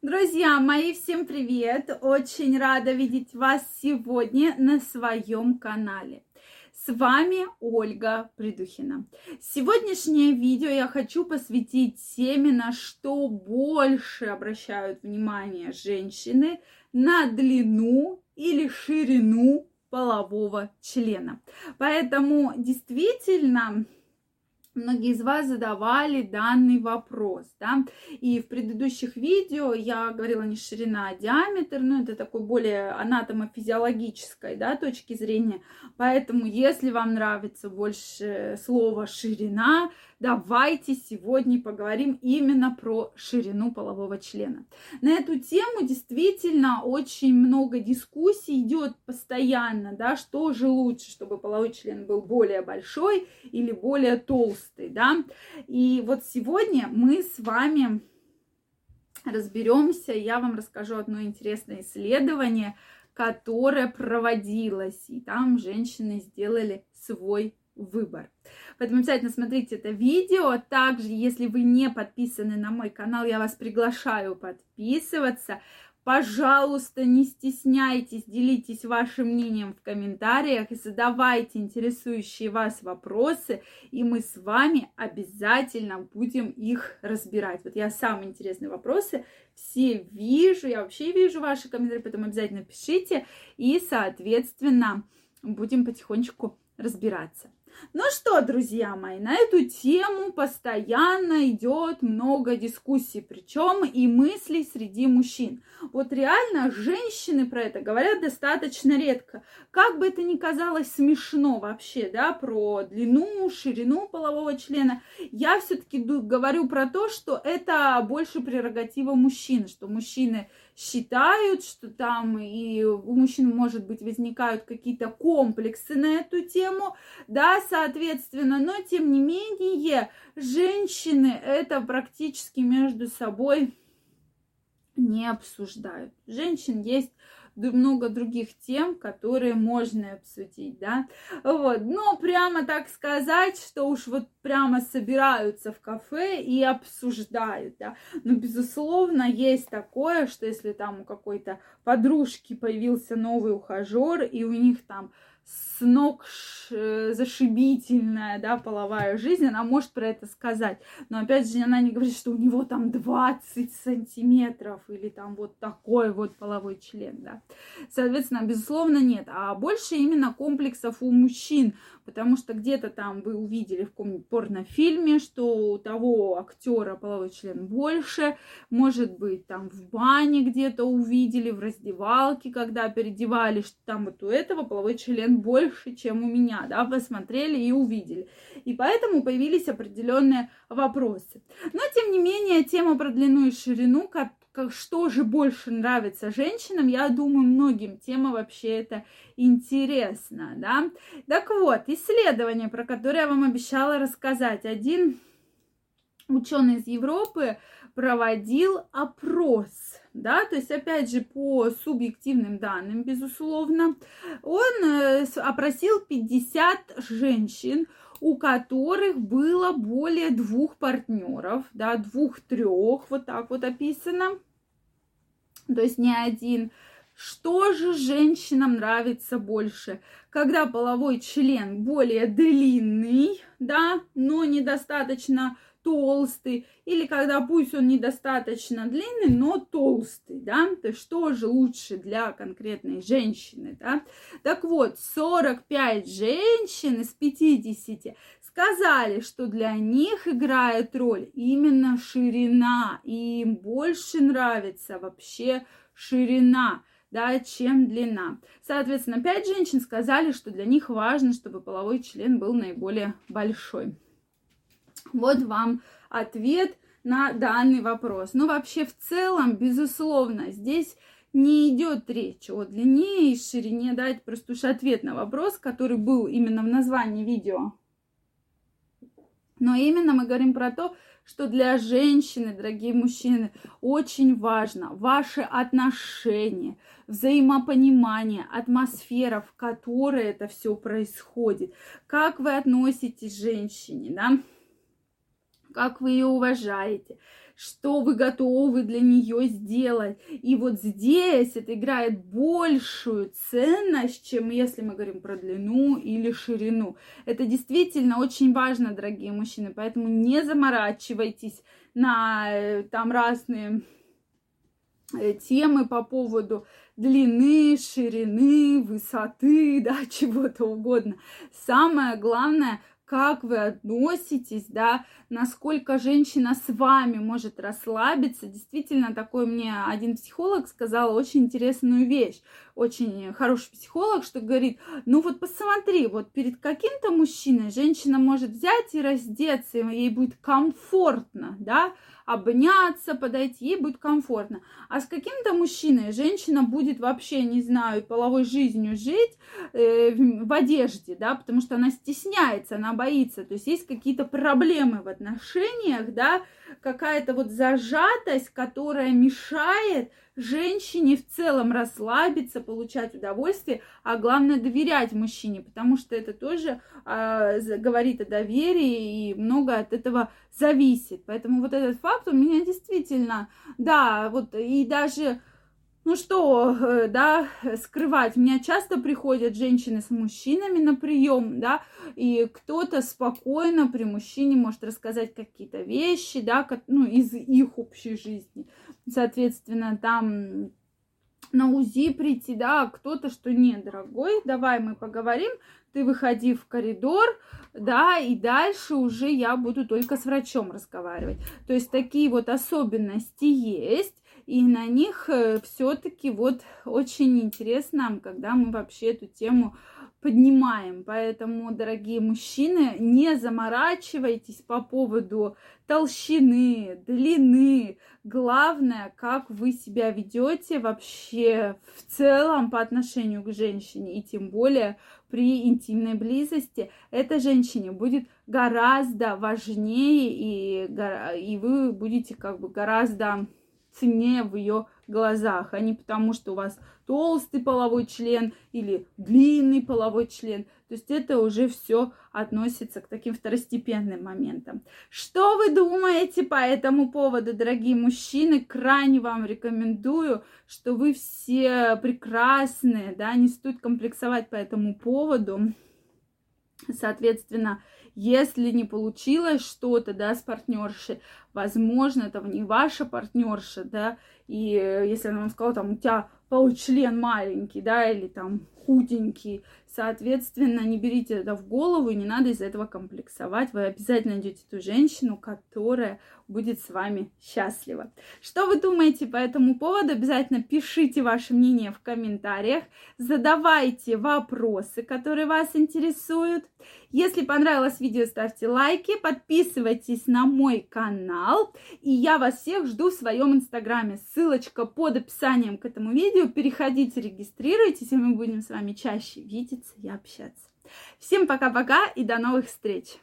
Друзья мои, всем привет! Очень рада видеть вас сегодня на своем канале. С вами Ольга Придухина. Сегодняшнее видео я хочу посвятить теме, на что больше обращают внимание женщины, на длину или ширину полового члена. Поэтому действительно Многие из вас задавали данный вопрос, да, и в предыдущих видео я говорила не ширина, а диаметр, но это такой более анатомофизиологической, да, точки зрения, поэтому если вам нравится больше слово ширина, давайте сегодня поговорим именно про ширину полового члена. На эту тему действительно очень много дискуссий идет постоянно, да, что же лучше, чтобы половой член был более большой или более толстый, да. И вот сегодня мы с вами разберемся, я вам расскажу одно интересное исследование, которое проводилось, и там женщины сделали свой выбор. Поэтому обязательно смотрите это видео. Также, если вы не подписаны на мой канал, я вас приглашаю подписываться. Пожалуйста, не стесняйтесь, делитесь вашим мнением в комментариях и задавайте интересующие вас вопросы, и мы с вами обязательно будем их разбирать. Вот я самые интересные вопросы все вижу, я вообще вижу ваши комментарии, поэтому обязательно пишите, и, соответственно, будем потихонечку разбираться. Ну что, друзья мои, на эту тему постоянно идет много дискуссий, причем и мыслей среди мужчин. Вот реально женщины про это говорят достаточно редко. Как бы это ни казалось смешно вообще, да, про длину, ширину полового члена, я все-таки говорю про то, что это больше прерогатива мужчин, что мужчины считают, что там и у мужчин, может быть, возникают какие-то комплексы на эту тему, да, соответственно, но тем не менее женщины это практически между собой не обсуждают. Женщин есть много других тем, которые можно обсудить, да, вот, но прямо так сказать, что уж вот прямо собираются в кафе и обсуждают, да, но, безусловно, есть такое, что если там у какой-то подружки появился новый ухажер, и у них там с ног зашибительная, да, половая жизнь, она может про это сказать. Но опять же, она не говорит, что у него там 20 сантиметров или там вот такой вот половой член, да. Соответственно, безусловно, нет. А больше именно комплексов у мужчин, потому что где-то там вы увидели в каком-нибудь порнофильме, что у того актера половой член больше, может быть, там в бане где-то увидели, в раздевалке, когда переодевались, что там вот у этого половой член больше, чем у меня, да, посмотрели и увидели. И поэтому появились определенные вопросы. Но, тем не менее, тема про длину и ширину, как, как, что же больше нравится женщинам, я думаю, многим тема вообще это интересна, да. Так вот, исследование, про которое я вам обещала рассказать. Один ученый из Европы проводил опрос, да, то есть, опять же, по субъективным данным, безусловно, он э, опросил 50 женщин, у которых было более двух партнеров, да, двух-трех, вот так вот описано, то есть не один. Что же женщинам нравится больше? Когда половой член более длинный, да, но недостаточно толстый, или когда пусть он недостаточно длинный, но толстый, да, то что же лучше для конкретной женщины, да. Так вот, 45 женщин из 50 сказали, что для них играет роль именно ширина, и им больше нравится вообще ширина да, чем длина. Соответственно, пять женщин сказали, что для них важно, чтобы половой член был наиболее большой. Вот вам ответ на данный вопрос. Ну, вообще, в целом, безусловно, здесь не идет речь о длине и ширине. Дать просто уж ответ на вопрос, который был именно в названии видео. Но именно мы говорим про то, что для женщины, дорогие мужчины, очень важно ваше отношение, взаимопонимание, атмосфера, в которой это все происходит. Как вы относитесь к женщине, да? Как вы ее уважаете, что вы готовы для нее сделать. И вот здесь это играет большую ценность, чем если мы говорим про длину или ширину. Это действительно очень важно, дорогие мужчины, поэтому не заморачивайтесь на э, там разные э, темы по поводу длины, ширины, высоты, да, чего-то угодно. Самое главное, как вы относитесь, да, насколько женщина с вами может расслабиться. Действительно, такой мне один психолог сказал очень интересную вещь, очень хороший психолог, что говорит, ну вот посмотри, вот перед каким-то мужчиной женщина может взять и раздеться, ей будет комфортно, да, обняться, подойти, ей будет комфортно. А с каким-то мужчиной женщина будет вообще, не знаю, половой жизнью жить э, в одежде, да, потому что она стесняется, она боится. То есть есть какие-то проблемы в отношениях, да, какая-то вот зажатость, которая мешает женщине в целом расслабиться, получать удовольствие, а главное доверять мужчине, потому что это тоже э, говорит о доверии и много от этого зависит. Поэтому вот этот факт у меня действительно, да, вот и даже ну что, э, да, скрывать. Меня часто приходят женщины с мужчинами на прием, да, и кто-то спокойно при мужчине может рассказать какие-то вещи, да, ну, из их общей жизни. Соответственно, там на УЗИ прийти, да, а кто-то, что нет, дорогой, давай мы поговорим, ты выходи в коридор, да, и дальше уже я буду только с врачом разговаривать. То есть такие вот особенности есть, и на них э, все-таки вот очень интересно, когда мы вообще эту тему поднимаем. Поэтому, дорогие мужчины, не заморачивайтесь по поводу толщины, длины. Главное, как вы себя ведете вообще в целом по отношению к женщине, и тем более при интимной близости. Эта женщине будет гораздо важнее, и, и вы будете как бы гораздо ценнее в ее глазах, а не потому, что у вас толстый половой член или длинный половой член. То есть это уже все относится к таким второстепенным моментам. Что вы думаете по этому поводу, дорогие мужчины? Крайне вам рекомендую, что вы все прекрасные, да, не стоит комплексовать по этому поводу. Соответственно, если не получилось что-то, да, с партнершей, возможно, это не ваша партнерша, да, и э, если она вам сказала, там, у тебя получлен маленький, да, или там худенький, соответственно, не берите это в голову, не надо из-за этого комплексовать. Вы обязательно найдете ту женщину, которая будет с вами счастлива. Что вы думаете по этому поводу? Обязательно пишите ваше мнение в комментариях, задавайте вопросы, которые вас интересуют. Если понравилось видео, ставьте лайки, подписывайтесь на мой канал, и я вас всех жду в своем инстаграме. Ссылочка под описанием к этому видео. Переходите, регистрируйтесь, и мы будем с вами чаще видеться и общаться. Всем пока-пока и до новых встреч!